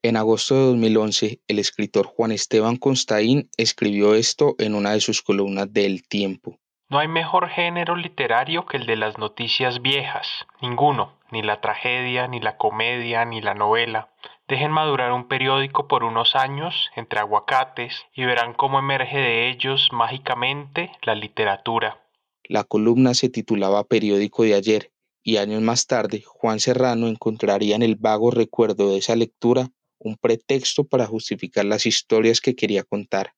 En agosto de 2011, el escritor Juan Esteban Constaín escribió esto en una de sus columnas de El Tiempo. No hay mejor género literario que el de las noticias viejas. Ninguno, ni la tragedia, ni la comedia, ni la novela. Dejen madurar un periódico por unos años entre aguacates y verán cómo emerge de ellos mágicamente la literatura. La columna se titulaba Periódico de ayer y años más tarde Juan Serrano encontraría en el vago recuerdo de esa lectura un pretexto para justificar las historias que quería contar,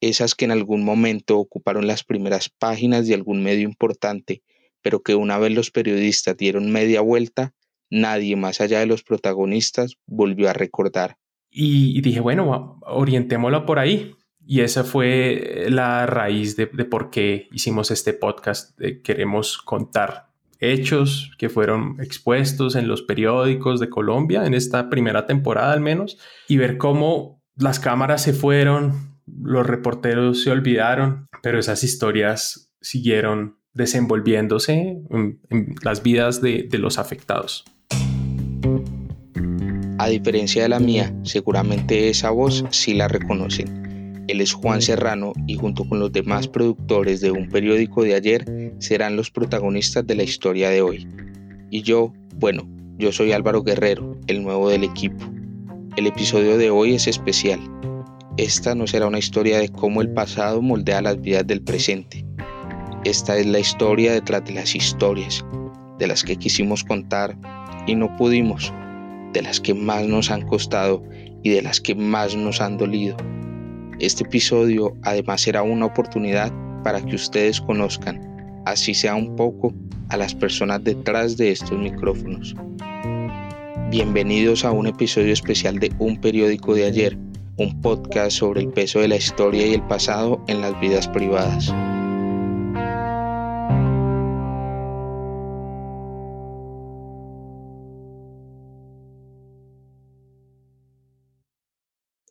esas que en algún momento ocuparon las primeras páginas de algún medio importante, pero que una vez los periodistas dieron media vuelta, nadie más allá de los protagonistas volvió a recordar. Y, dije, bueno, orientémoslo por ahí. Y esa fue la raíz de, por qué hicimos este podcast. queremos contar hechos que fueron expuestos en los periódicos de Colombia en esta primera temporada al menos y ver cómo las cámaras se fueron, los reporteros se olvidaron, pero esas historias siguieron desenvolviéndose en, las vidas de los afectados. A diferencia de la mía, seguramente esa voz sí la reconocen. Él es Juan Serrano y junto con los demás productores de un periódico de ayer serán los protagonistas de la historia de hoy. Y yo, bueno, yo soy Álvaro Guerrero, el nuevo del equipo. El episodio de hoy es especial. Esta no será una historia de cómo el pasado moldea las vidas del presente. Esta es la historia detrás de las historias, de las que quisimos contar y no pudimos, de las que más nos han costado y de las que más nos han dolido. Este episodio además será una oportunidad para que ustedes conozcan, así sea un poco, a las personas detrás de estos micrófonos. Bienvenidos a un episodio especial de Un periódico de ayer, un podcast sobre el peso de la historia y el pasado en las vidas privadas.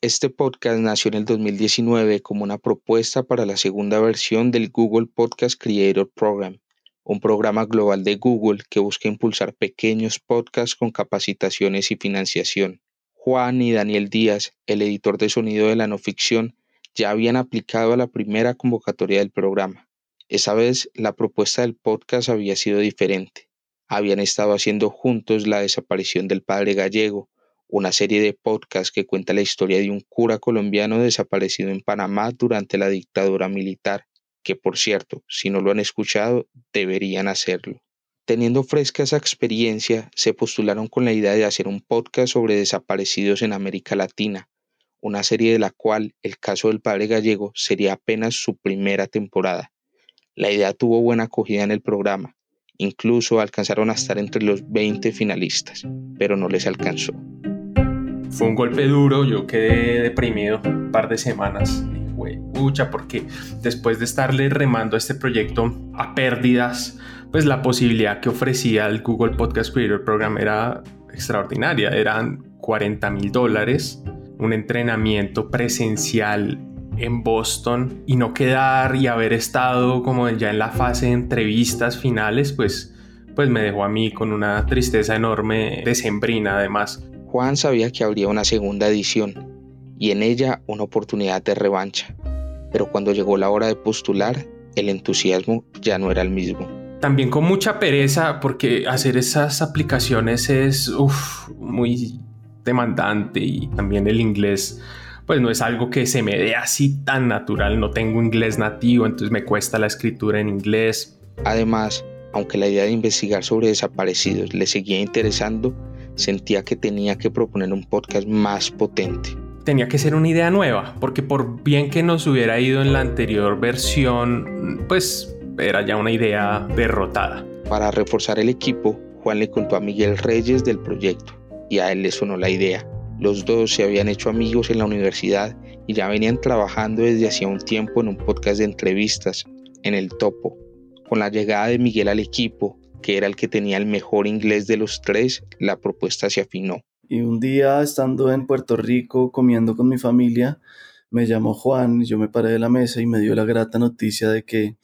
Este podcast nació en el 2019 como una propuesta para la segunda versión del Google Podcast Creator Program, un programa global de Google que busca impulsar pequeños podcasts con capacitaciones y financiación. Juan y Daniel Díaz, el editor de sonido de la no ficción, ya habían aplicado a la primera convocatoria del programa. Esa vez la propuesta del podcast había sido diferente. Habían estado haciendo juntos la desaparición del padre gallego, una serie de podcasts que cuenta la historia de un cura colombiano desaparecido en Panamá durante la dictadura militar, que por cierto, si no lo han escuchado, deberían hacerlo. Teniendo fresca esa experiencia, se postularon con la idea de hacer un podcast sobre desaparecidos en América Latina, una serie de la cual el caso del padre gallego sería apenas su primera temporada. La idea tuvo buena acogida en el programa, incluso alcanzaron a estar entre los 20 finalistas, pero no les alcanzó. Fue un golpe duro, yo quedé deprimido un par de semanas. Güey, pucha, porque después de estarle remando a este proyecto a pérdidas, pues la posibilidad que ofrecía el Google Podcast Creator Program era extraordinaria. Eran 40 mil dólares, un entrenamiento presencial en Boston y no quedar y haber estado como ya en la fase de entrevistas finales, pues, pues me dejó a mí con una tristeza enorme, decembrina además. Juan sabía que habría una segunda edición y en ella una oportunidad de revancha, pero cuando llegó la hora de postular, el entusiasmo ya no era el mismo. También con mucha pereza porque hacer esas aplicaciones es muy demandante y también el inglés pues no es algo que se me dé así tan natural, no tengo inglés nativo, entonces me cuesta la escritura en inglés. Además, aunque la idea de investigar sobre desaparecidos le seguía interesando, sentía que tenía que proponer un podcast más potente. Tenía que ser una idea nueva, porque por bien que nos hubiera ido en la anterior versión, pues era ya una idea derrotada. Para reforzar el equipo, Juan le contó a Miguel Reyes del proyecto y a él le sonó la idea. Los dos se habían hecho amigos en la universidad y ya venían trabajando desde hacía un tiempo en un podcast de entrevistas, en el Topo. Con la llegada de Miguel al equipo, que era el que tenía el mejor inglés de los tres, la propuesta se afinó. Y un día estando en Puerto Rico comiendo con mi familia, me llamó Juan, yo me paré de la mesa y me dio la grata noticia de que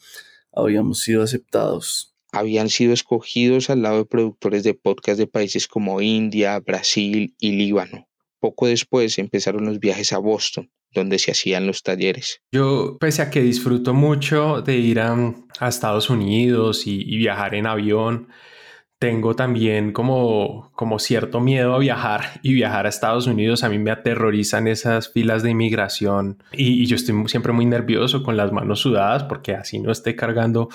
habíamos sido aceptados. Habían sido escogidos al lado de productores de podcast de países como India, Brasil y Líbano. Poco después empezaron los viajes a Boston, donde se hacían los talleres. Yo, pese a que disfruto mucho de ir a, Estados Unidos y, viajar en avión, tengo también como, como cierto miedo a viajar y viajar a Estados Unidos. A mí me aterrorizan esas filas de inmigración y, y, yo estoy siempre muy nervioso con las manos sudadas porque así no esté cargando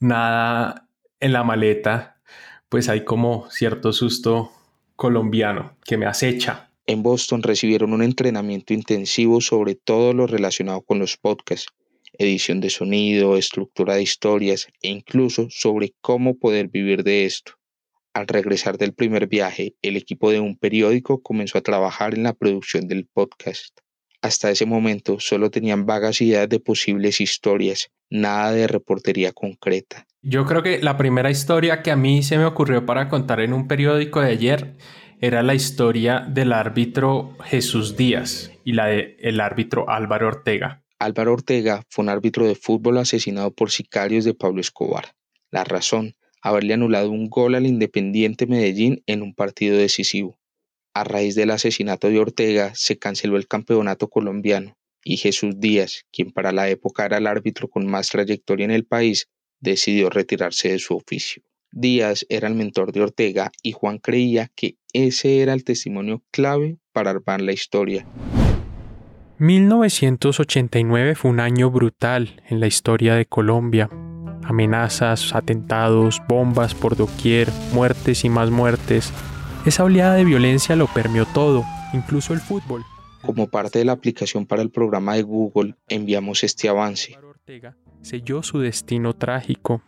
nada en la maleta, pues hay como cierto susto colombiano que me acecha. En Boston recibieron un entrenamiento intensivo sobre todo lo relacionado con los podcasts, edición de sonido, estructura de historias e incluso sobre cómo poder vivir de esto. Al regresar del primer viaje, el equipo de un periódico comenzó a trabajar en la producción del podcast. Hasta ese momento solo tenían vagas ideas de posibles historias, nada de reportería concreta. Yo creo que la primera historia que a mí se me ocurrió para contar en un periódico de ayer era la historia del árbitro Jesús Díaz y la del árbitro Álvaro Ortega. Álvaro Ortega fue un árbitro de fútbol asesinado por sicarios de Pablo Escobar. La razón, haberle anulado un gol al Independiente Medellín en un partido decisivo. A raíz del asesinato de Ortega se canceló el campeonato colombiano y Jesús Díaz, quien para la época era el árbitro con más trayectoria en el país, decidió retirarse de su oficio. Díaz era el mentor de Ortega y Juan creía que ese era el testimonio clave para armar la historia. 1989 fue un año brutal en la historia de Colombia. Amenazas, atentados, bombas por doquier, muertes y más muertes. Esa oleada de violencia lo permeó todo, incluso el fútbol. Como parte de la aplicación para el programa de Google, enviamos este avance. Ortega selló su destino trágico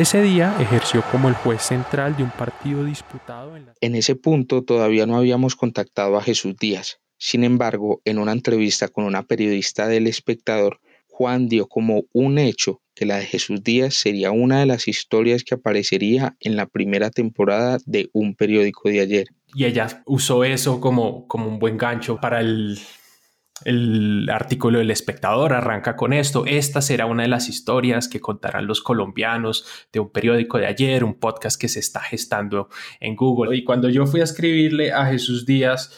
ese día ejerció como el juez central de un partido disputado en la... En ese punto todavía no habíamos contactado a Jesús Díaz. Sin embargo, en una entrevista con una periodista del espectador, Juan dio como un hecho que la de Jesús Díaz sería una de las historias que aparecería en la primera temporada de un periódico de ayer. Y ella usó eso como, como un buen gancho para el, el artículo del espectador arranca con esto. Esta será una de las historias que contarán los colombianos de un periódico de ayer, un podcast que se está gestando en Google. Y cuando yo fui a escribirle a Jesús Díaz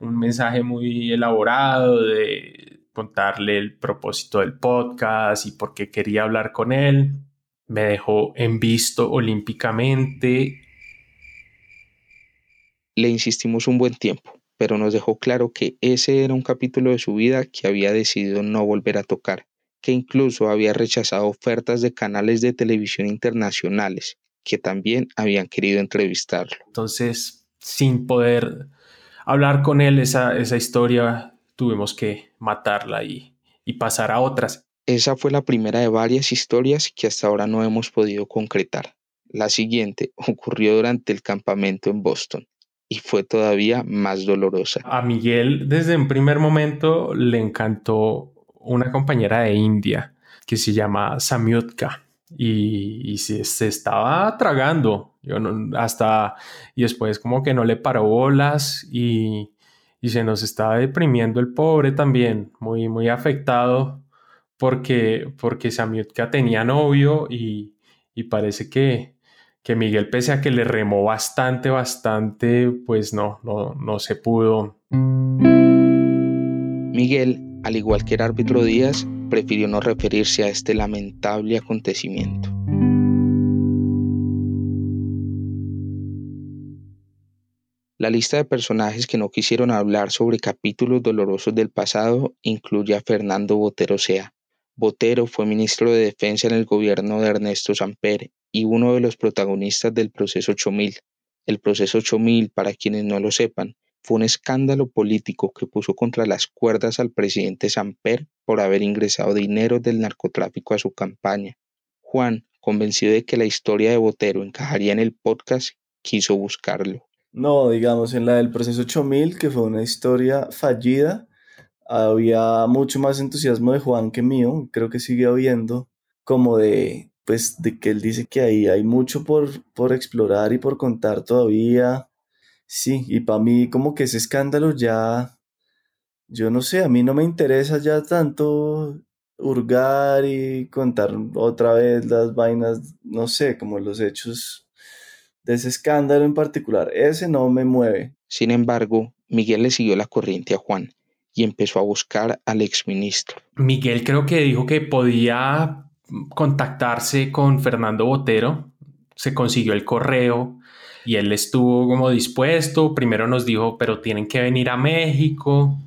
un mensaje muy elaborado de contarle el propósito del podcast y por qué quería hablar con él, me dejó en visto olímpicamente. Le insistimos un buen tiempo pero nos dejó claro que ese era un capítulo de su vida que había decidido no volver a tocar, que incluso había rechazado ofertas de canales de televisión internacionales que también habían querido entrevistarlo. Entonces, sin poder hablar con él esa, esa historia, tuvimos que matarla y, y pasar a otras. Esa fue la primera de varias historias que hasta ahora no hemos podido concretar. La siguiente ocurrió durante el campamento en Boston fue todavía más dolorosa. A Miguel desde un primer momento le encantó una compañera de India que se llama Samyutka y, se, estaba tragando. Yo no, hasta y después como que no le paró bolas y, se nos estaba deprimiendo el pobre también, muy, muy afectado porque, porque Samyutka tenía novio y parece que, que Miguel, pese a que le remó bastante, bastante, pues no, no, no se pudo. Miguel, al igual que el árbitro Díaz, prefirió no referirse a este lamentable acontecimiento. La lista de personajes que no quisieron hablar sobre capítulos dolorosos del pasado incluye a Fernando Botero Sea. Botero fue ministro de Defensa en el gobierno de Ernesto Samper y uno de los protagonistas del proceso 8000. El proceso 8000, para quienes no lo sepan, fue un escándalo político que puso contra las cuerdas al presidente Samper por haber ingresado dinero del narcotráfico a su campaña. Juan, convencido de que la historia de Botero encajaría en el podcast, quiso buscarlo. No, digamos, en la del proceso 8000, que fue una historia fallida, había mucho más entusiasmo de Juan que mío, creo que sigue habiendo, como de pues de que él dice que ahí hay mucho por, por explorar y por contar todavía. Sí, y para mí como que ese escándalo ya, yo no sé, a mí no me interesa ya tanto hurgar y contar otra vez las vainas, no sé, como los hechos de ese escándalo en particular. Ese no me mueve. Sin embargo, Miguel le siguió la corriente a Juan y empezó a buscar al exministro. Miguel creo que dijo que podía contactarse con Fernando Botero, se consiguió el correo y él estuvo como dispuesto. Primero nos dijo, pero tienen que venir a México.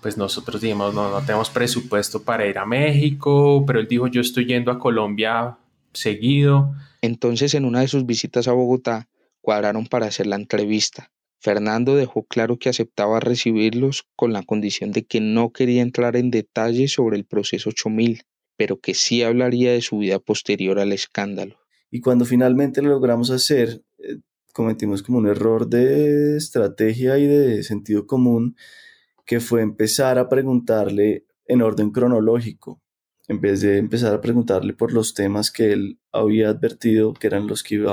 Pues nosotros dijimos, no, no tenemos presupuesto para ir a México, pero él dijo, yo estoy yendo a Colombia seguido. Entonces, en una de sus visitas a Bogotá, cuadraron para hacer la entrevista. Fernando dejó claro que aceptaba recibirlos con la condición de que no quería entrar en detalles sobre el proceso 8000, pero que sí hablaría de su vida posterior al escándalo. Y cuando finalmente lo logramos hacer, eh, cometimos como un error de estrategia y de sentido común, que fue empezar a preguntarle en orden cronológico, en vez de empezar a preguntarle por los temas que él había advertido que eran los que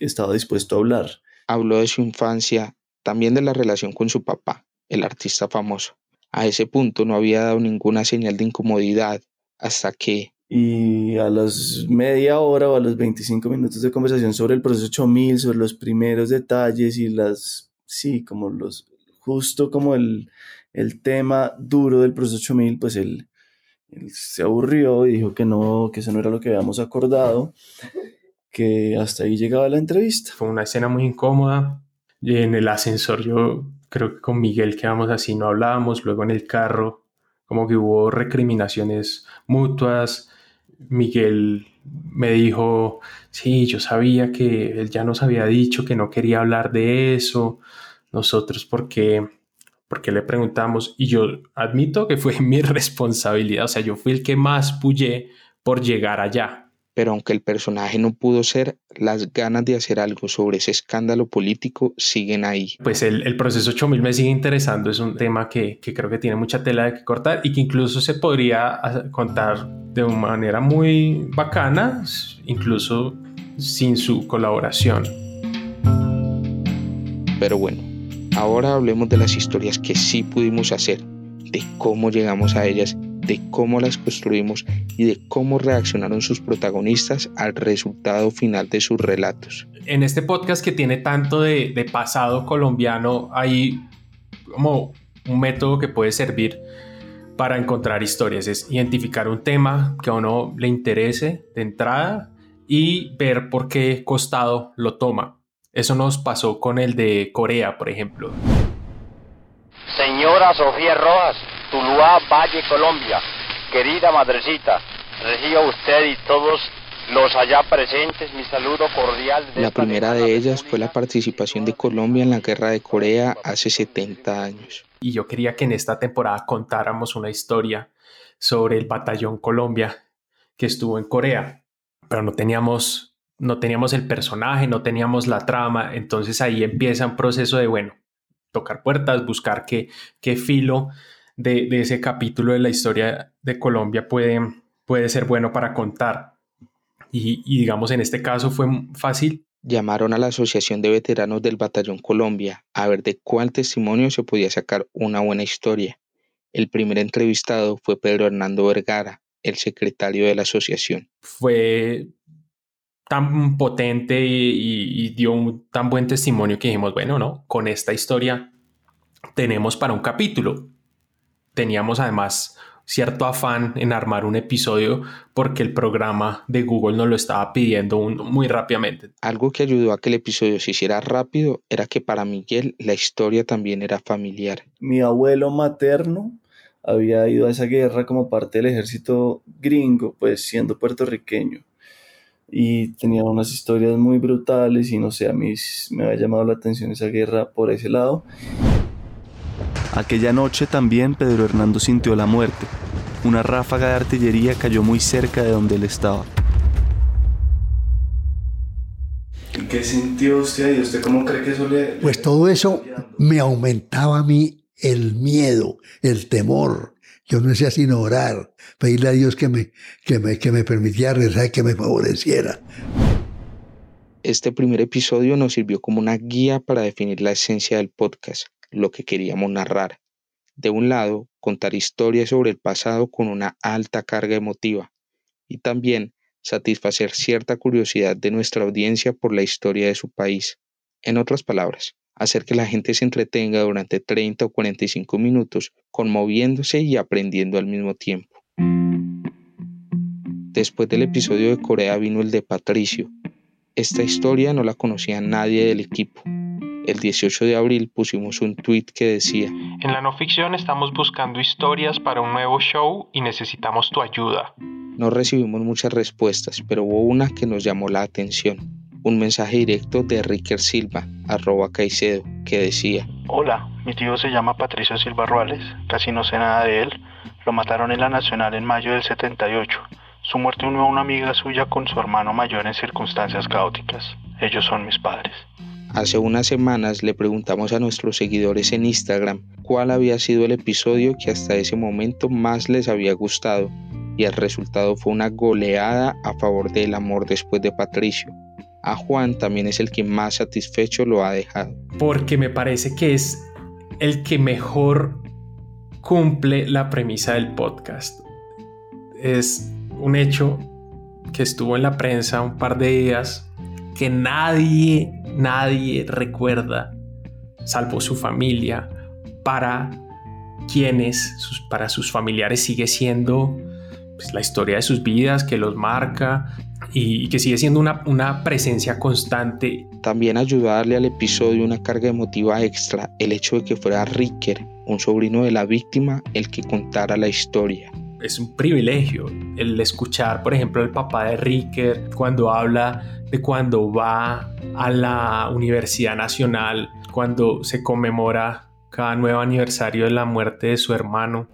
estaba dispuesto a hablar. Habló de su infancia, también de la relación con su papá, el artista famoso. A ese punto no había dado ninguna señal de incomodidad hasta que y a las media hora o a los 25 minutos de conversación sobre el proceso 8000, sobre los primeros detalles y las, sí, como los, justo como el, el tema duro del proceso 8000, pues él, él, se aburrió y dijo que no, que eso no era lo que habíamos acordado, que hasta ahí llegaba la entrevista. Fue una escena muy incómoda. En el ascensor yo creo que con Miguel quedamos así, no hablábamos, luego en el carro como que hubo recriminaciones mutuas, Miguel me dijo, sí, yo sabía que él ya nos había dicho que no quería hablar de eso, nosotros porque porque le preguntamos y yo admito que fue mi responsabilidad, o sea, yo fui el que más pullé por llegar allá pero aunque el personaje no pudo ser, las ganas de hacer algo sobre ese escándalo político siguen ahí. Pues el, el proceso 8000 me sigue interesando, es un tema que, que, creo que tiene mucha tela de que cortar y que incluso se podría contar de una manera muy bacana, incluso sin su colaboración. Pero bueno, ahora hablemos de las historias que sí pudimos hacer, de cómo llegamos a ellas de cómo las construimos y de cómo reaccionaron sus protagonistas al resultado final de sus relatos. En este podcast que tiene tanto de, de pasado colombiano, hay como un método que puede servir para encontrar historias, es identificar un tema que a uno le interese de entrada y ver por qué costado lo toma. Eso nos pasó con el de Corea, por ejemplo. Señora Sofía Rojas, Tuluá, Valle, Colombia. Querida madrecita, reciba usted y todos los allá presentes mi saludo cordial. la primera de ellas fue la participación de Colombia en la guerra de Corea hace 70 años. Y yo quería que en esta temporada contáramos una historia sobre el batallón Colombia que estuvo en Corea, pero no teníamos no teníamos el personaje, no teníamos la trama, entonces ahí empieza un proceso de bueno, tocar puertas, buscar qué, qué filo de, ese capítulo de la historia de Colombia puede, puede ser bueno para contar. Y, y digamos, en este caso fue fácil. Llamaron a la Asociación de Veteranos del Batallón Colombia a ver de cuál testimonio se podía sacar una buena historia. El primer entrevistado fue Pedro Hernando Vergara, el secretario de la asociación. Fue tan potente y, y, dio un tan buen testimonio que dijimos, bueno, no, con esta historia tenemos para un capítulo teníamos además cierto afán en armar un episodio porque el programa de Google nos lo estaba pidiendo muy rápidamente. Algo que ayudó a que el episodio se hiciera rápido era que para Miguel la historia también era familiar. Mi abuelo materno había ido a esa guerra como parte del ejército gringo, pues siendo puertorriqueño. Y tenía unas historias muy brutales y no sé, a mí me había llamado la atención esa guerra por ese lado. Aquella noche también Pedro Hernando sintió la muerte. Una ráfaga de artillería cayó muy cerca de donde él estaba. ¿Qué sintió usted y usted cómo cree que eso le... Pues todo eso me aumentaba a mí el miedo, el temor. Yo no hacía sino orar, pedirle a Dios que me, que me, que me permitiera rezar, que me favoreciera. Este primer episodio nos sirvió como una guía para definir la esencia del podcast lo que queríamos narrar. De un lado, contar historias sobre el pasado con una alta carga emotiva y también satisfacer cierta curiosidad de nuestra audiencia por la historia de su país. En otras palabras, hacer que la gente se entretenga durante 30 o 45 minutos, conmoviéndose y aprendiendo al mismo tiempo. Después del episodio de Corea vino el de Patricio. Esta historia no la conocía nadie del equipo. El 18 de abril pusimos un tweet que decía, En la no ficción estamos buscando historias para un nuevo show y necesitamos tu ayuda. No recibimos muchas respuestas, pero hubo una que nos llamó la atención. Un mensaje directo de Ricker Silva, arroba Caicedo, que decía, Hola, mi tío se llama Patricio Silva Ruales, casi no sé nada de él. Lo mataron en la Nacional en mayo del 78. Su muerte unió a una amiga suya con su hermano mayor en circunstancias caóticas. Ellos son mis padres. Hace unas semanas le preguntamos a nuestros seguidores en Instagram cuál había sido el episodio que hasta ese momento más les había gustado y el resultado fue una goleada a favor del amor después de Patricio. A Juan también es el que más satisfecho lo ha dejado. Porque me parece que es el que mejor cumple la premisa del podcast. Es un hecho que estuvo en la prensa un par de días que nadie, nadie recuerda, salvo su familia, para quienes, sus, para sus familiares sigue siendo pues, la historia de sus vidas que los marca y, que sigue siendo una, una presencia constante. También ayudó a darle al episodio una carga emotiva extra el hecho de que fuera Ricker, un sobrino de la víctima, el que contara la historia es un privilegio el escuchar, por ejemplo, el papá de Ricker cuando habla de cuando va a la Universidad Nacional, cuando se conmemora cada nuevo aniversario de la muerte de su hermano.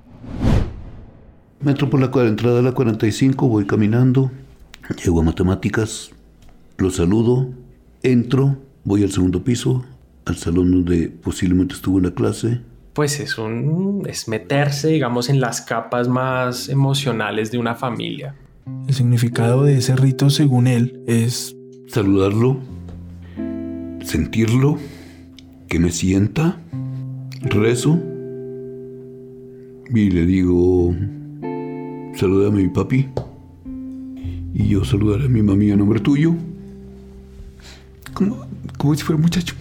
Me entro por la entrada de la 45, voy caminando, llego a matemáticas, lo saludo, entro, voy al segundo piso, al salón donde posiblemente estuvo en la clase, pues es un es meterse, digamos, en las capas más emocionales de una familia. El significado de ese rito, según él, es saludarlo, sentirlo, que me sienta, rezo y le digo, saludame mi papi y yo saludaré a mi mami a nombre tuyo, como, como si fuera muchacho.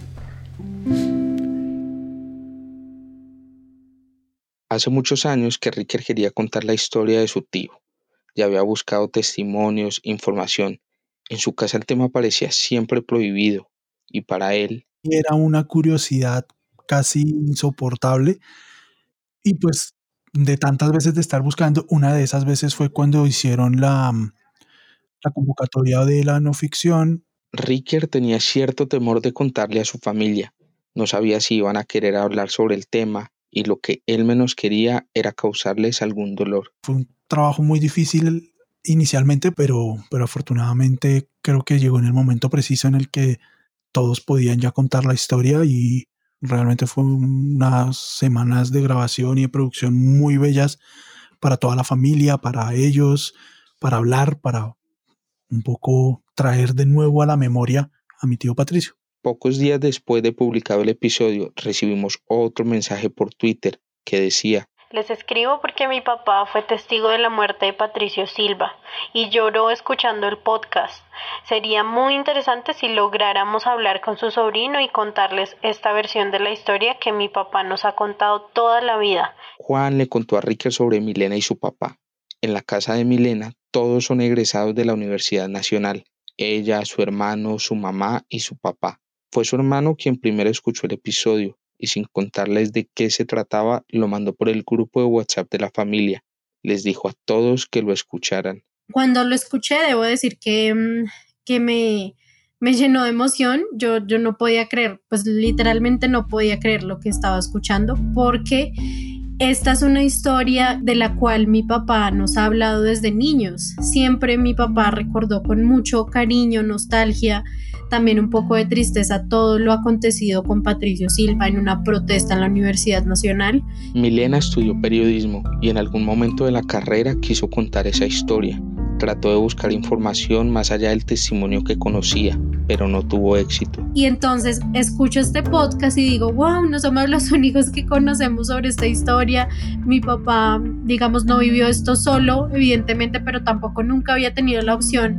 Hace muchos años que Ricker quería contar la historia de su tío. Ya había buscado testimonios, información. En su casa el tema parecía siempre prohibido y para él era una curiosidad casi insoportable y pues de tantas veces de estar buscando, una de esas veces fue cuando hicieron la, la convocatoria de la no ficción. Ricker tenía cierto temor de contarle a su familia. No sabía si iban a querer hablar sobre el tema, y lo que él menos quería era causarles algún dolor. Fue un trabajo muy difícil inicialmente, pero, pero afortunadamente creo que llegó en el momento preciso en el que todos podían ya contar la historia y realmente fue unas semanas de grabación y de producción muy bellas para toda la familia, para ellos, para hablar, para un poco traer de nuevo a la memoria a mi tío Patricio. Pocos días después de publicado el episodio, recibimos otro mensaje por Twitter que decía, les escribo porque mi papá fue testigo de la muerte de Patricio Silva y lloró escuchando el podcast. Sería muy interesante si lográramos hablar con su sobrino y contarles esta versión de la historia que mi papá nos ha contado toda la vida. Juan le contó a Ricker sobre Milena y su papá. En la casa de Milena todos son egresados de la Universidad Nacional. Ella, su hermano, su mamá y su papá. Fue su hermano quien primero escuchó el episodio y sin contarles de qué se trataba, lo mandó por el grupo de WhatsApp de la familia. Les dijo a todos que lo escucharan. Cuando lo escuché, debo decir que, mm, que me, me llenó de emoción. Yo, yo no podía creer, pues literalmente no podía creer lo que estaba escuchando porque esta es una historia de la cual mi papá nos ha hablado desde niños. Siempre mi papá recordó con mucho cariño, nostalgia, también un poco de tristeza todo lo acontecido con Patricio Silva en una protesta en la Universidad Nacional. Milena estudió periodismo y en algún momento de la carrera quiso contar esa historia. Trató de buscar información más allá del testimonio que conocía, pero no tuvo éxito. Y entonces escucho este podcast y digo, wow, no somos los únicos que conocemos sobre esta historia. Mi papá, digamos, no vivió esto solo, evidentemente, pero tampoco nunca había tenido la opción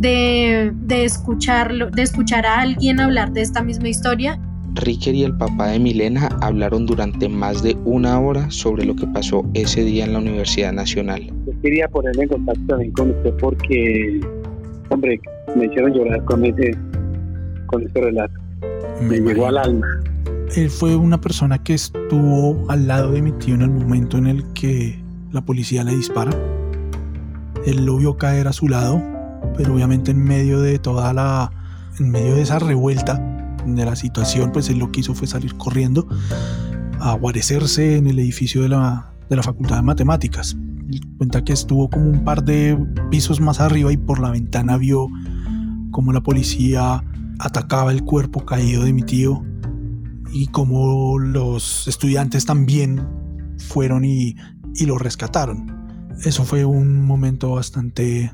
de, de escucharlo, de escuchar a alguien hablar de esta misma historia Ricker y el papá de Milena hablaron durante más de una hora sobre lo que pasó ese día en la Universidad Nacional. Yo quería ponerme en contacto también con usted porque, hombre, me hicieron llorar con ese, con ese relato. Me, llegó al alma. Él fue una persona que estuvo al lado de mi tío en el momento en el que la policía le dispara. Él lo vio caer a su lado, pero obviamente en medio de toda la, en medio de esa revuelta de la situación, pues él lo que hizo fue salir corriendo a guarecerse en el edificio de la, de la Facultad de Matemáticas. Y cuenta que estuvo como un par de pisos más arriba y por la ventana vio como la policía atacaba el cuerpo caído de mi tío y como los estudiantes también fueron y, y lo rescataron. Eso fue un momento bastante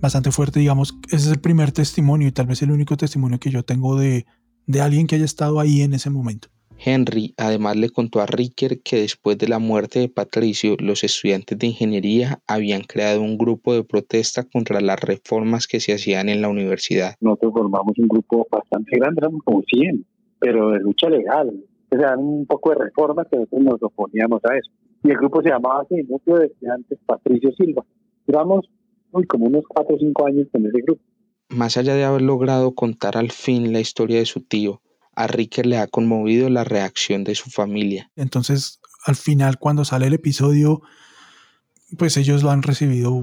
bastante fuerte, digamos, ese es el primer testimonio y tal vez el único testimonio que yo tengo de, de alguien que haya estado ahí en ese momento. Henry además le contó a Ricker que después de la muerte de Patricio, los estudiantes de ingeniería habían creado un grupo de protesta contra las reformas que se hacían en la universidad. Nosotros formamos un grupo bastante grande, éramos como 100, pero de lucha legal. O sea, un poco de reformas que nosotros nos oponíamos a eso. Y el grupo se llamaba así, Núcleo de Estudiantes Patricio Silva. Duramos uy, como unos 4 o 5 años con ese grupo. Más allá de haber logrado contar al fin la historia de su tío, a Ricker le ha conmovido la reacción de su familia. Entonces, al final, cuando sale el episodio, pues ellos lo han recibido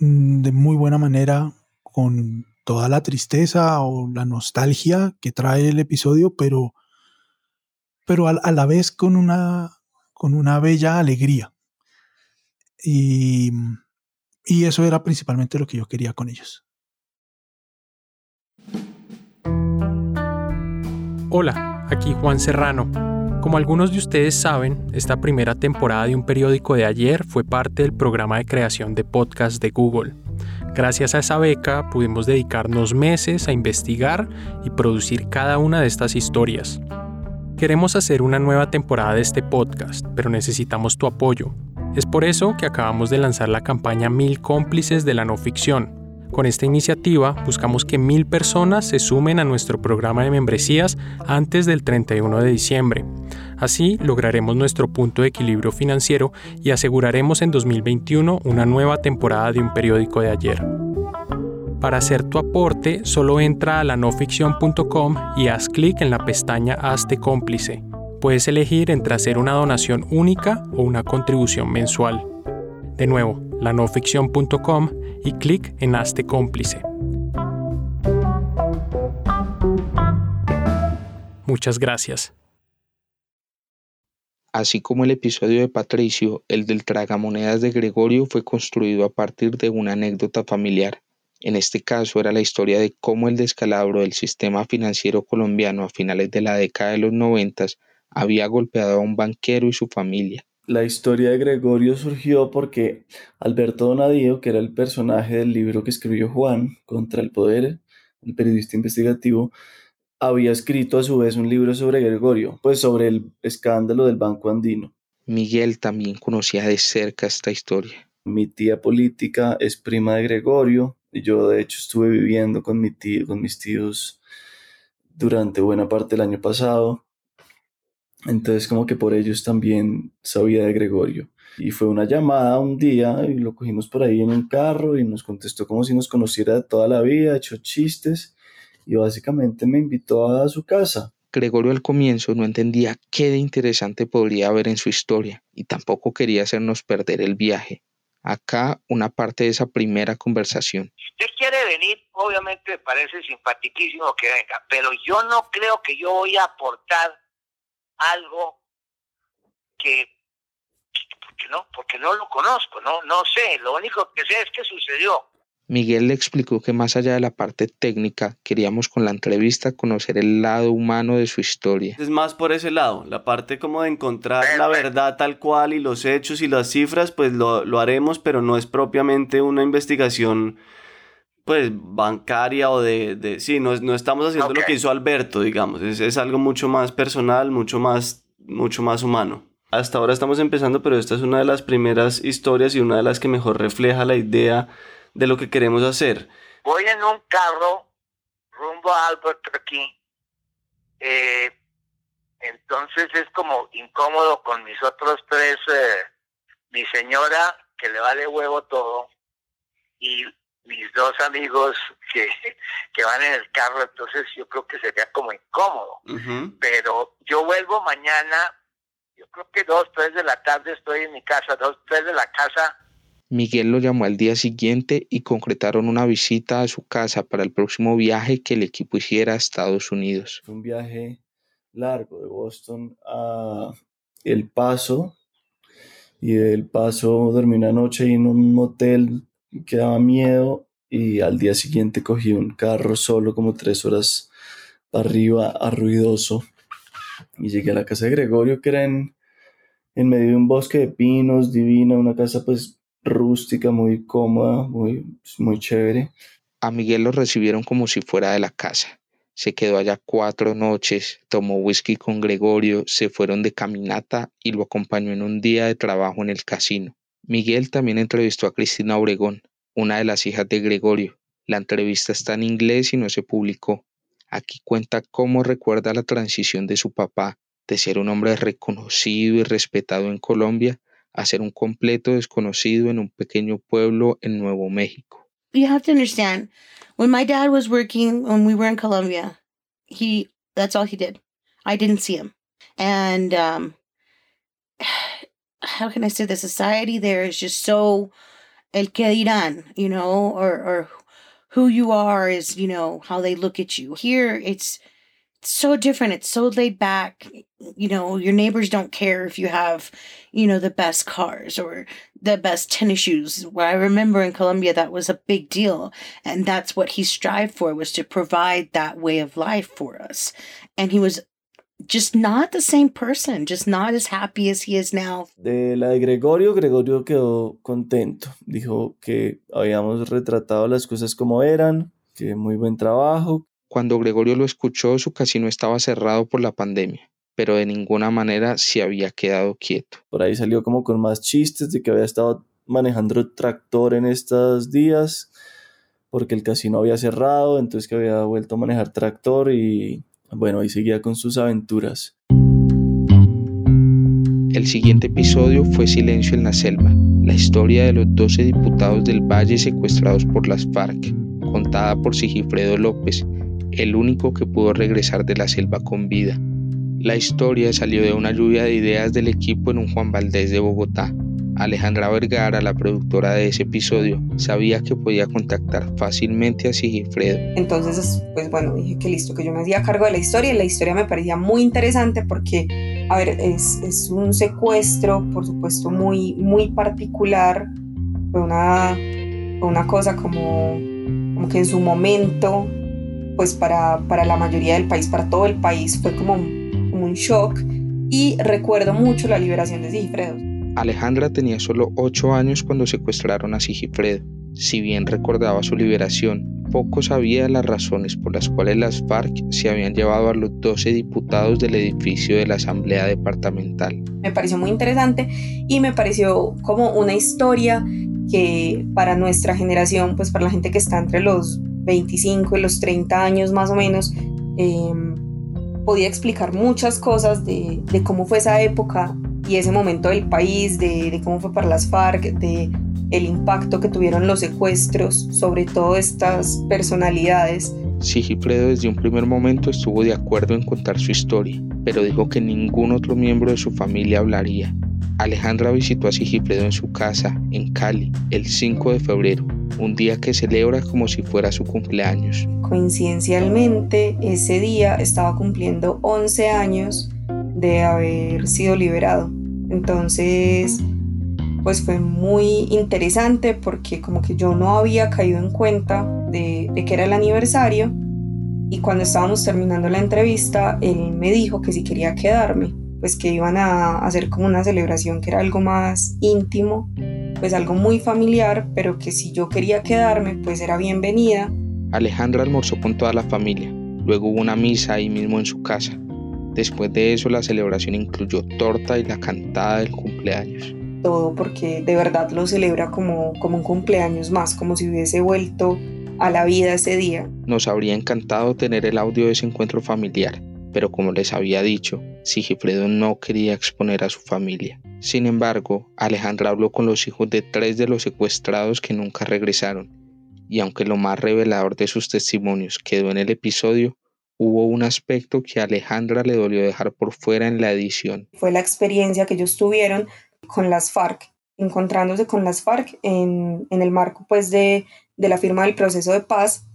mm, de muy buena manera, con toda la tristeza o la nostalgia que trae el episodio, pero, pero a, a la vez con una, con una bella alegría. Y, y eso era principalmente lo que yo quería con ellos. Hola, aquí Juan Serrano. Como algunos de ustedes saben, esta primera temporada de un periódico de ayer fue parte del programa de creación de podcast de Google. Gracias a esa beca pudimos dedicarnos meses a investigar y producir cada una de estas historias. Queremos hacer una nueva temporada de este podcast, pero necesitamos tu apoyo. Es por eso que acabamos de lanzar la campaña Mil cómplices de la no ficción. Con esta iniciativa buscamos que mil personas se sumen a nuestro programa de membresías antes del 31 de diciembre. Así lograremos nuestro punto de equilibrio financiero y aseguraremos en 2021 una nueva temporada de un periódico de ayer. Para hacer tu aporte, solo entra a lanoficción.com y haz clic en la pestaña Hazte cómplice. Puedes elegir entre hacer una donación única o una contribución mensual. De nuevo, lanoficción.com y clic en Hazte cómplice. Muchas gracias. Así como el episodio de Patricio, el del tragamonedas de Gregorio fue construido a partir de una anécdota familiar. En este caso era la historia de cómo el descalabro del sistema financiero colombiano a finales de la década de los noventas había golpeado a un banquero y su familia. La historia de Gregorio surgió porque Alberto Donadío, que era el personaje del libro que escribió Juan contra el poder, el periodista investigativo, había escrito a su vez un libro sobre Gregorio, pues sobre el escándalo del Banco Andino. Miguel también conocía de cerca esta historia. Mi tía política es prima de Gregorio y yo de hecho estuve viviendo con, mi tío, con mis tíos durante buena parte del año pasado entonces como que por ellos también sabía de Gregorio. Y fue una llamada un día y lo cogimos por ahí en un carro y nos contestó como si nos conociera de toda la vida, echó chistes y básicamente me invitó a su casa. Gregorio al comienzo no entendía qué de interesante podría haber en su historia y tampoco quería hacernos perder el viaje. Acá una parte de esa primera conversación. Si usted quiere venir, obviamente me parece simpaticísimo que venga, pero yo no creo que yo voy a aportar algo que porque no, porque no lo conozco, no, no sé, lo único que sé es que sucedió. Miguel le explicó que más allá de la parte técnica, queríamos con la entrevista conocer el lado humano de su historia. Es más por ese lado, la parte como de encontrar la verdad tal cual y los hechos y las cifras, pues lo, lo haremos, pero no es propiamente una investigación pues bancaria o de, de sí, no, no estamos haciendo lo que hizo Alberto, digamos, es, es, algo mucho más personal, mucho más, mucho más humano. Hasta ahora estamos empezando, pero esta es una de las primeras historias y una de las que mejor refleja la idea de lo que queremos hacer. Voy en un carro rumbo a Albuquerque Eh, entonces es como incómodo con mis otros tres, eh, mi señora, que le vale huevo todo, y mis dos amigos que, que van en el carro, entonces yo creo que sería como incómodo. Pero yo vuelvo mañana, yo creo que dos, tres de la tarde estoy en mi casa, dos, tres de la casa. Miguel lo llamó al día siguiente y concretaron una visita a su casa para el próximo viaje que el equipo hiciera a Estados Unidos. Fue un viaje largo de Boston a El Paso y del Paso dormí una noche en un hotel que daba miedo y al día siguiente cogí un carro solo como tres horas arriba a ruidoso y llegué a la casa de Gregorio que era en, medio de un bosque de pinos divina, una casa pues rústica, muy cómoda, muy, muy chévere. A Miguel lo recibieron como si fuera de la casa. Se quedó allá cuatro noches, tomó whisky con Gregorio, se fueron de caminata y lo acompañó en un día de trabajo en el casino. Miguel también entrevistó a Cristina Obregón, una de las hijas de Gregorio. La entrevista está en inglés y no se publicó. Aquí cuenta cómo recuerda la transición de su papá de ser un hombre reconocido y respetado en Colombia a ser un completo desconocido en un pequeño pueblo en Nuevo México. You have to understand, when my dad was working when we were in Colombia, he that's all he did. I didn't see him. And um how can I say the society there is just so el que dirán, you know, or or who you are is, you know, how they look at you. Here it's so different. It's so laid back. You know, your neighbors don't care if you have, you know, the best cars or the best tennis shoes. Where I remember in Colombia, that was a big deal. And that's what he strived for was to provide that way of life for us. And he was just not the same person, just not as happy as he is now. De la de Gregorio, Gregorio quedó contento. Dijo que habíamos retratado las cosas como eran, que muy buen trabajo, Cuando Gregorio lo escuchó, su casino estaba cerrado por la pandemia, pero de ninguna manera se había quedado quieto. Por ahí salió como con más chistes de que había estado manejando tractor en estos días porque el casino había cerrado, entonces que había vuelto a manejar tractor y bueno, ahí seguía con sus aventuras. El siguiente episodio fue Silencio en la Selva, la historia de los 12 diputados del Valle secuestrados por las FARC, contada por Sigifredo López, el único que pudo regresar de la selva con vida. La historia salió de una lluvia de ideas del equipo en un Juan Valdés de Bogotá. Alejandra Vergara, la productora de ese episodio, sabía que podía contactar fácilmente a Sigifredo. Entonces, pues bueno, dije que listo, que yo me hacía cargo de la historia y la historia me parecía muy interesante porque, a ver, es, un secuestro, por supuesto, muy, muy particular. Fue una, una cosa como, que en su momento pues para, para la mayoría del país, para todo el país, fue como, como un shock y recuerdo mucho la liberación de Sigifredo. Alejandra tenía solo 8 años cuando secuestraron a Sigifredo. Si bien recordaba su liberación, poco sabía las razones por las cuales las FARC se habían llevado a los 12 diputados del edificio de la Asamblea Departamental. Me pareció muy interesante y me pareció como una historia que para nuestra generación, pues para la gente que está entre los 25 y los 30 años más o menos, em, podía explicar muchas cosas de, cómo fue esa época y ese momento del país, de, cómo fue para las FARC, de el impacto que tuvieron los secuestros sobre todo estas personalidades. Sigifredo desde un primer momento estuvo de acuerdo en contar su historia, pero dijo que ningún otro miembro de su familia hablaría. Alejandra visitó a Sigifredo en su casa, en Cali, el 5 de febrero, un día que celebra como si fuera su cumpleaños. Coincidencialmente, ese día estaba cumpliendo 11 años de haber sido liberado. Entonces, pues fue muy interesante porque como que yo no había caído en cuenta de, que era el aniversario y cuando estábamos terminando la entrevista, él me dijo que si quería quedarme pues que iban a hacer como una celebración que era algo más íntimo, pues algo muy familiar, pero que si yo quería quedarme, pues era bienvenida. Alejandra almorzó con toda la familia, luego hubo una misa ahí mismo en su casa. Después de eso la celebración incluyó torta y la cantada del cumpleaños. Todo porque de verdad lo celebra como, como un cumpleaños más, como si hubiese vuelto a la vida ese día. Nos habría encantado tener el audio de ese encuentro familiar, pero como les había dicho, Sigifredo no quería exponer a su familia. Sin embargo, Alejandra habló con los hijos de tres de los secuestrados que nunca regresaron, y aunque lo más revelador de sus testimonios quedó en el episodio, hubo un aspecto que a Alejandra le dolió dejar por fuera en la edición. Fue la experiencia que ellos tuvieron con las FARC, encontrándose con las FARC en, el marco pues de, de la firma del proceso de paz.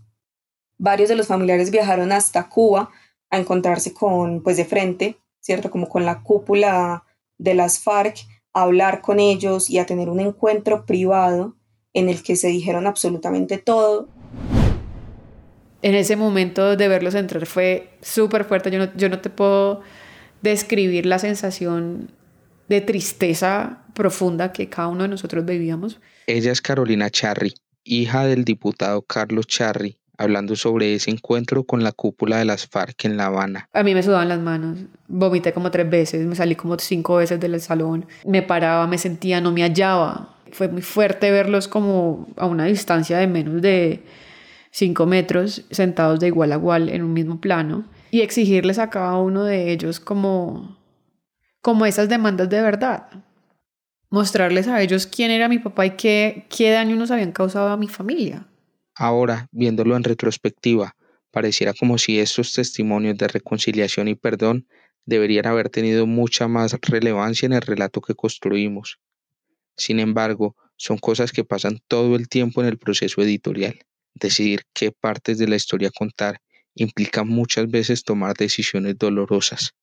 Varios de los familiares viajaron hasta Cuba a encontrarse con, pues de frente, ¿cierto? Como con la cúpula de las FARC, a hablar con ellos y a tener un encuentro privado en el que se dijeron absolutamente todo. En ese momento de verlos entrar fue súper fuerte. Yo no, yo no te puedo describir la sensación de tristeza profunda que cada uno de nosotros vivíamos. Ella es Carolina Charri, hija del diputado Carlos Charri, hablando sobre ese encuentro con la cúpula de las FARC en La Habana. A mí me sudaban las manos, vomité como tres veces, me salí como cinco veces del salón, me paraba, me sentía, no me hallaba. Fue muy fuerte verlos como a una distancia de menos de cinco metros, sentados de igual a igual en un mismo plano, y exigirles a cada uno de ellos como, como esas demandas de verdad. Mostrarles a ellos quién era mi papá y qué, qué daño nos habían causado a mi familia. Ahora, viéndolo en retrospectiva, pareciera como si estos testimonios de reconciliación y perdón deberían haber tenido mucha más relevancia en el relato que construimos. Sin embargo, son cosas que pasan todo el tiempo en el proceso editorial. Decidir qué partes de la historia contar implica muchas veces tomar decisiones dolorosas.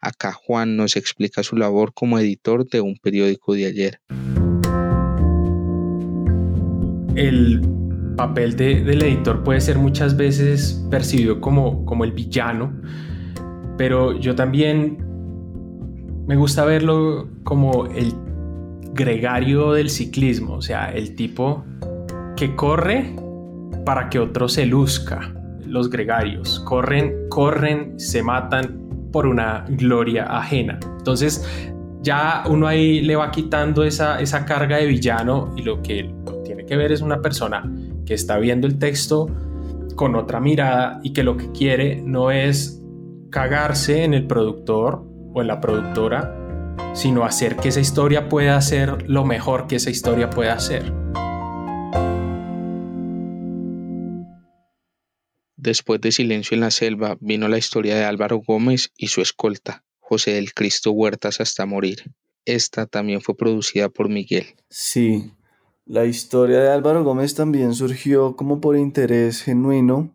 Acá Juan nos explica su labor como editor de un periódico de ayer. El papel del editor puede ser muchas veces percibido como, como el villano, pero yo también me gusta verlo como el gregario del ciclismo, o sea, el tipo que corre para que otro se luzca. Los gregarios corren, corren, se matan por una gloria ajena. Entonces, ya uno ahí le va quitando esa, esa carga de villano y lo que tiene que ver es una persona que está viendo el texto con otra mirada y que lo que quiere no es cagarse en el productor o en la productora, sino hacer que esa historia pueda ser lo mejor que esa historia pueda ser. Después de Silencio en la Selva vino la historia de Álvaro Gómez y su escolta, José del Cristo Huertas hasta morir. Esta también fue producida por Miguel. Sí, la historia de Álvaro Gómez también surgió como por interés genuino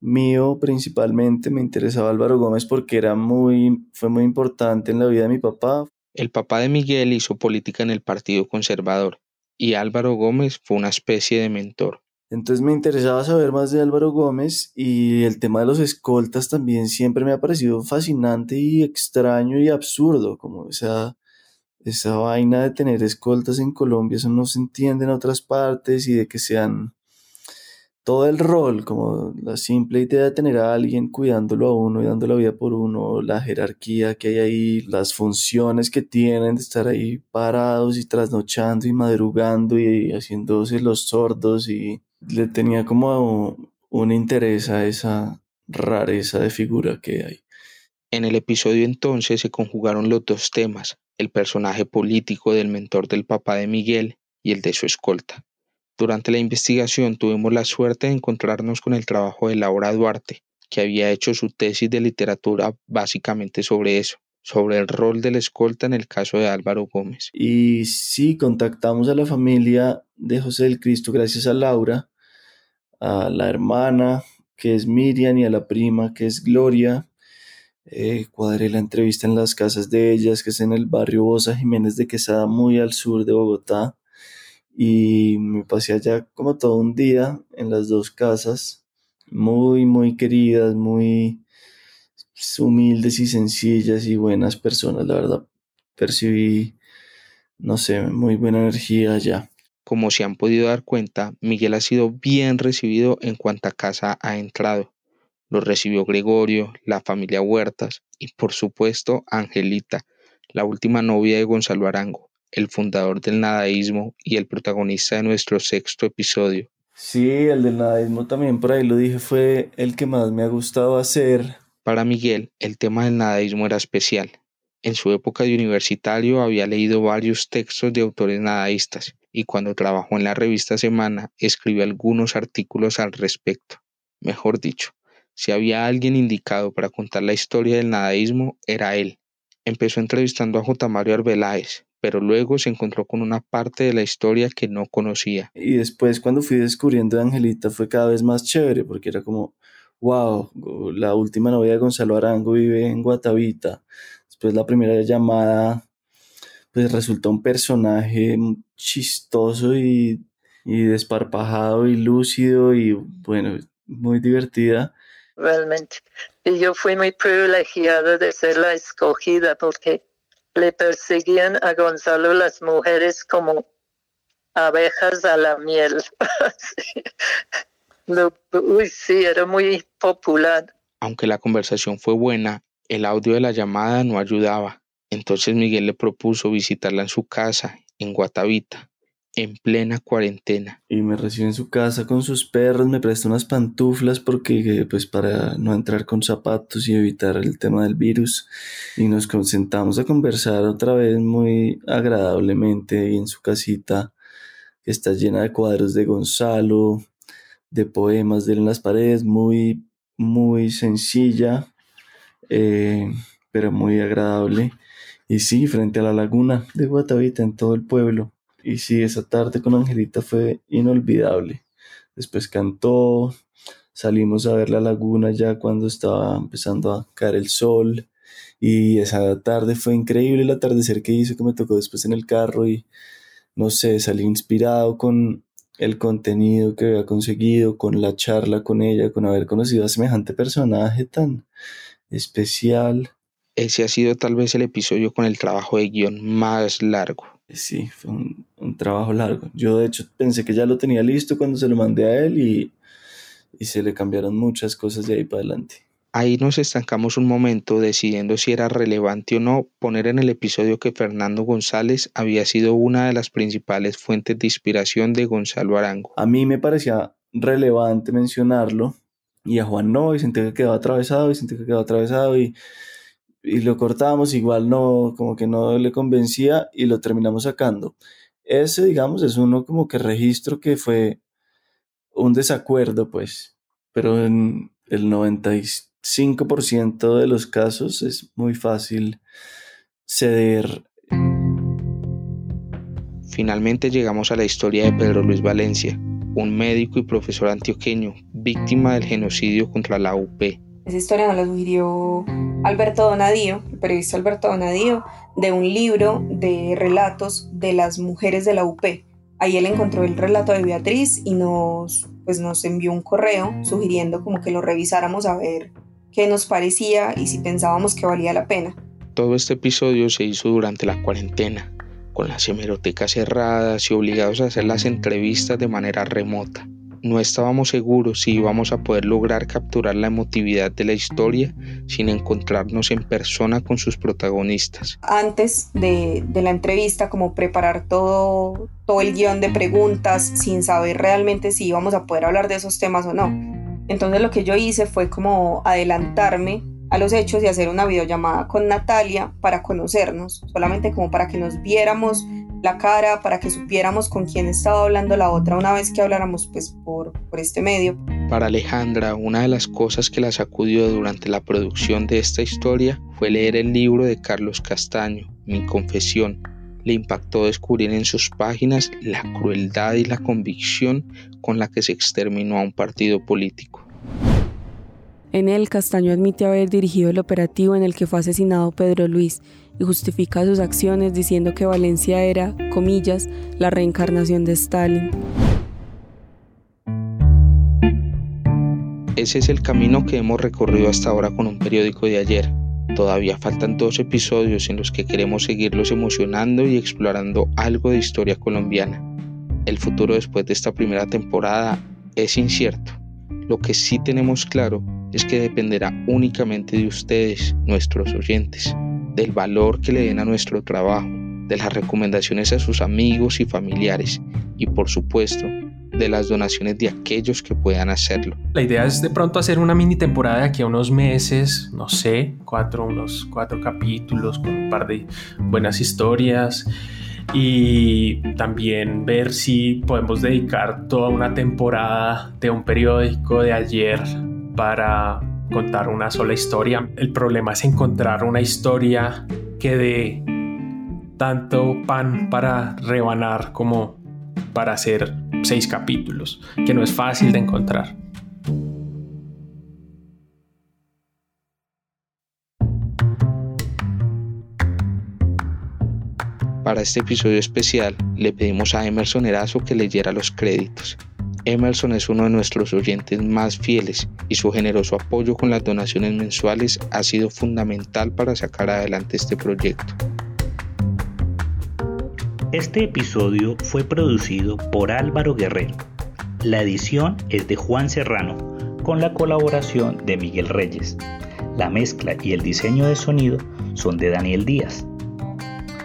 mío principalmente. Me interesaba Álvaro Gómez porque era muy, fue muy importante en la vida de mi papá. El papá de Miguel hizo política en el Partido Conservador y Álvaro Gómez fue una especie de mentor. Entonces me interesaba saber más de Álvaro Gómez y el tema de los escoltas también siempre me ha parecido fascinante y extraño y absurdo, como esa esa vaina de tener escoltas en Colombia, eso no se entiende en otras partes y de que sean todo el rol, como la simple idea de tener a alguien cuidándolo a uno y dando la vida por uno, la jerarquía que hay ahí, las funciones que tienen de estar ahí parados y trasnochando y madrugando y haciéndose los sordos y le tenía como un interés a esa rareza de figura que hay. En el episodio entonces se conjugaron los dos temas, el personaje político del mentor del papá de Miguel y el de su escolta. Durante la investigación tuvimos la suerte de encontrarnos con el trabajo de Laura Duarte, que había hecho su tesis de literatura básicamente sobre eso, sobre el rol del escolta en el caso de Álvaro Gómez. Y sí, contactamos a la familia de José del Cristo gracias a Laura, a la hermana que es Miriam y a la prima que es Gloria, eh, cuadré la entrevista en las casas de ellas, que es en el barrio Bosa Jiménez de Quesada, muy al sur de Bogotá. Y me pasé allá como todo un día en las dos casas, muy, muy queridas, muy humildes y sencillas y buenas personas, la verdad. Percibí, no sé, muy buena energía allá. Como se han podido dar cuenta, Miguel ha sido bien recibido en cuanta casa ha entrado. Lo recibió Gregorio, la familia Huertas y por supuesto Angelita, la última novia de Gonzalo Arango, el fundador del nadaísmo y el protagonista de nuestro sexto episodio. Sí, el del nadaísmo también por ahí lo dije, fue el que más me ha gustado hacer Para Miguel, el tema del nadaísmo era especial. En su época de universitario había leído varios textos de autores nadaístas y cuando trabajó en la revista Semana escribió algunos artículos al respecto. Mejor dicho, si había alguien indicado para contar la historia del nadaísmo, era él. Empezó entrevistando a J. Mario Arbeláez, pero luego se encontró con una parte de la historia que no conocía. Y después cuando fui descubriendo a Angelita fue cada vez más chévere porque era como, wow, la última novia de Gonzalo Arango vive en Guatavita. Después la primera llamada, pues resultó un personaje chistoso y, y desparpajado y lúcido y bueno, muy divertida. Realmente. Y yo fui muy privilegiada de ser la escogida porque le perseguían a Gonzalo las mujeres como abejas a la miel. uy, sí, era muy popular. Aunque la conversación fue buena, el audio de la llamada no ayudaba. Entonces Miguel le propuso visitarla en su casa, en Guatavita, en plena cuarentena. Y me recibió en su casa con sus perros, me prestó unas pantuflas porque pues para no entrar con zapatos y evitar el tema del virus. Y nos sentamos a conversar otra vez muy agradablemente en su casita que está llena de cuadros de Gonzalo, de poemas de en las paredes, muy, muy sencilla, eh, pero muy agradable. Y sí, frente a la laguna de Guatavita en todo el pueblo. Y sí, esa tarde con Angelita fue inolvidable. Después cantó, salimos a ver la laguna ya cuando estaba empezando a caer el sol. Y esa tarde fue increíble el atardecer que hizo, que me tocó después en el carro y no sé, salí inspirado con el contenido que había conseguido, con la charla con ella, con haber conocido a semejante personaje tan especial. Ese ha sido tal vez el episodio con el trabajo de guion más largo. Sí, fue un, un, trabajo largo. Yo de hecho pensé que ya lo tenía listo cuando se lo mandé a él y, y se le cambiaron muchas cosas de ahí para adelante. Ahí nos estancamos un momento decidiendo si era relevante o no poner en el episodio que Fernando González había sido una de las principales fuentes de inspiración de Gonzalo Arango. A mí me parecía relevante mencionarlo y a Juan no, y sentí que quedaba atravesado y sentí que quedaba atravesado y, y lo cortábamos, igual no, como que no le convencía y lo terminamos sacando. Ese, digamos, es uno como que registro que fue un desacuerdo, pues, pero en el 95% de los casos es muy fácil ceder. Finalmente llegamos a la historia de Pedro Luis Valencia, un médico y profesor antioqueño, víctima del genocidio contra la UP. Esa historia nos la sugirió Alberto Donadío, el periodista Alberto Donadío, de un libro de relatos de las mujeres de la UP. Ahí él encontró el relato de Beatriz y nos, pues nos envió un correo sugiriendo como que lo revisáramos a ver qué nos parecía y si pensábamos que valía la pena. Todo este episodio se hizo durante la cuarentena, con las hemerotecas cerradas y obligados a hacer las entrevistas de manera remota. No estábamos seguros si íbamos a poder lograr capturar la emotividad de la historia sin encontrarnos en persona con sus protagonistas. Antes de, de la entrevista, como preparar todo, todo el guion de preguntas sin saber realmente si íbamos a poder hablar de esos temas o no. Entonces lo que yo hice fue como adelantarme a los hechos y hacer una videollamada con Natalia para conocernos, solamente como para que nos viéramos la cara, para que supiéramos con quién estaba hablando la otra una vez que habláramos pues por, por este medio. Para Alejandra, una de las cosas que la sacudió durante la producción de esta historia fue leer el libro de Carlos Castaño, Mi Confesión. Le impactó descubrir en sus páginas la crueldad y la convicción con la que se exterminó a un partido político. En él, Castaño admite haber dirigido el operativo en el que fue asesinado Pedro Luis y justifica sus acciones diciendo que Valencia era, comillas, la reencarnación de Stalin. Ese es el camino que hemos recorrido hasta ahora con un periódico de ayer. Todavía faltan dos episodios en los que queremos seguirlos emocionando y explorando algo de historia colombiana. El futuro después de esta primera temporada es incierto. Lo que sí tenemos claro es que dependerá únicamente de ustedes, nuestros oyentes, del valor que le den a nuestro trabajo, de las recomendaciones a sus amigos y familiares y por supuesto de las donaciones de aquellos que puedan hacerlo. La idea es de pronto hacer una mini temporada de aquí a unos meses, no sé, cuatro, unos cuatro capítulos con un par de buenas historias y también ver si podemos dedicar toda una temporada de un periódico de ayer para contar una sola historia. El problema es encontrar una historia que dé tanto pan para rebanar como para hacer seis capítulos, que no es fácil de encontrar. Para este episodio especial le pedimos a Emerson Erazo que leyera los créditos. Emerson es uno de nuestros oyentes más fieles y su generoso apoyo con las donaciones mensuales ha sido fundamental para sacar adelante este proyecto. Este episodio fue producido por Álvaro Guerrero. La edición es de Juan Serrano, con la colaboración de Miguel Reyes. La mezcla y el diseño de sonido son de Daniel Díaz.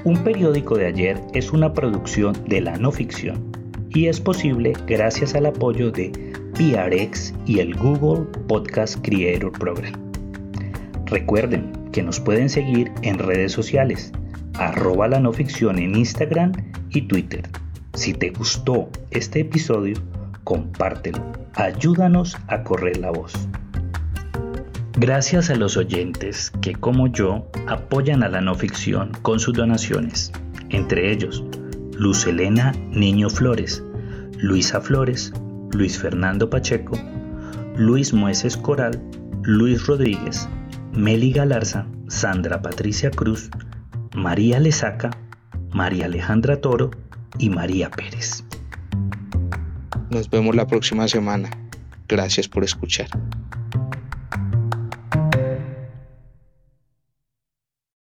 Un periódico de ayer es una producción de la no ficción y es posible gracias al apoyo de PRX y el Google Podcast Creator Program. Recuerden que nos pueden seguir en redes sociales arroba la no ficción en Instagram y Twitter. Si te gustó este episodio, compártelo. Ayúdanos a correr la voz. Gracias a los oyentes que, como yo, apoyan a la no ficción con sus donaciones, entre ellos Luz Elena Niño Flores, Luisa Flores, Luis Fernando Pacheco, Luis Mueces Coral, Luis Rodríguez, Meli Galarza, Sandra Patricia Cruz, María Lezaca, María Alejandra Toro y María Pérez. Nos vemos la próxima semana. Gracias por escuchar.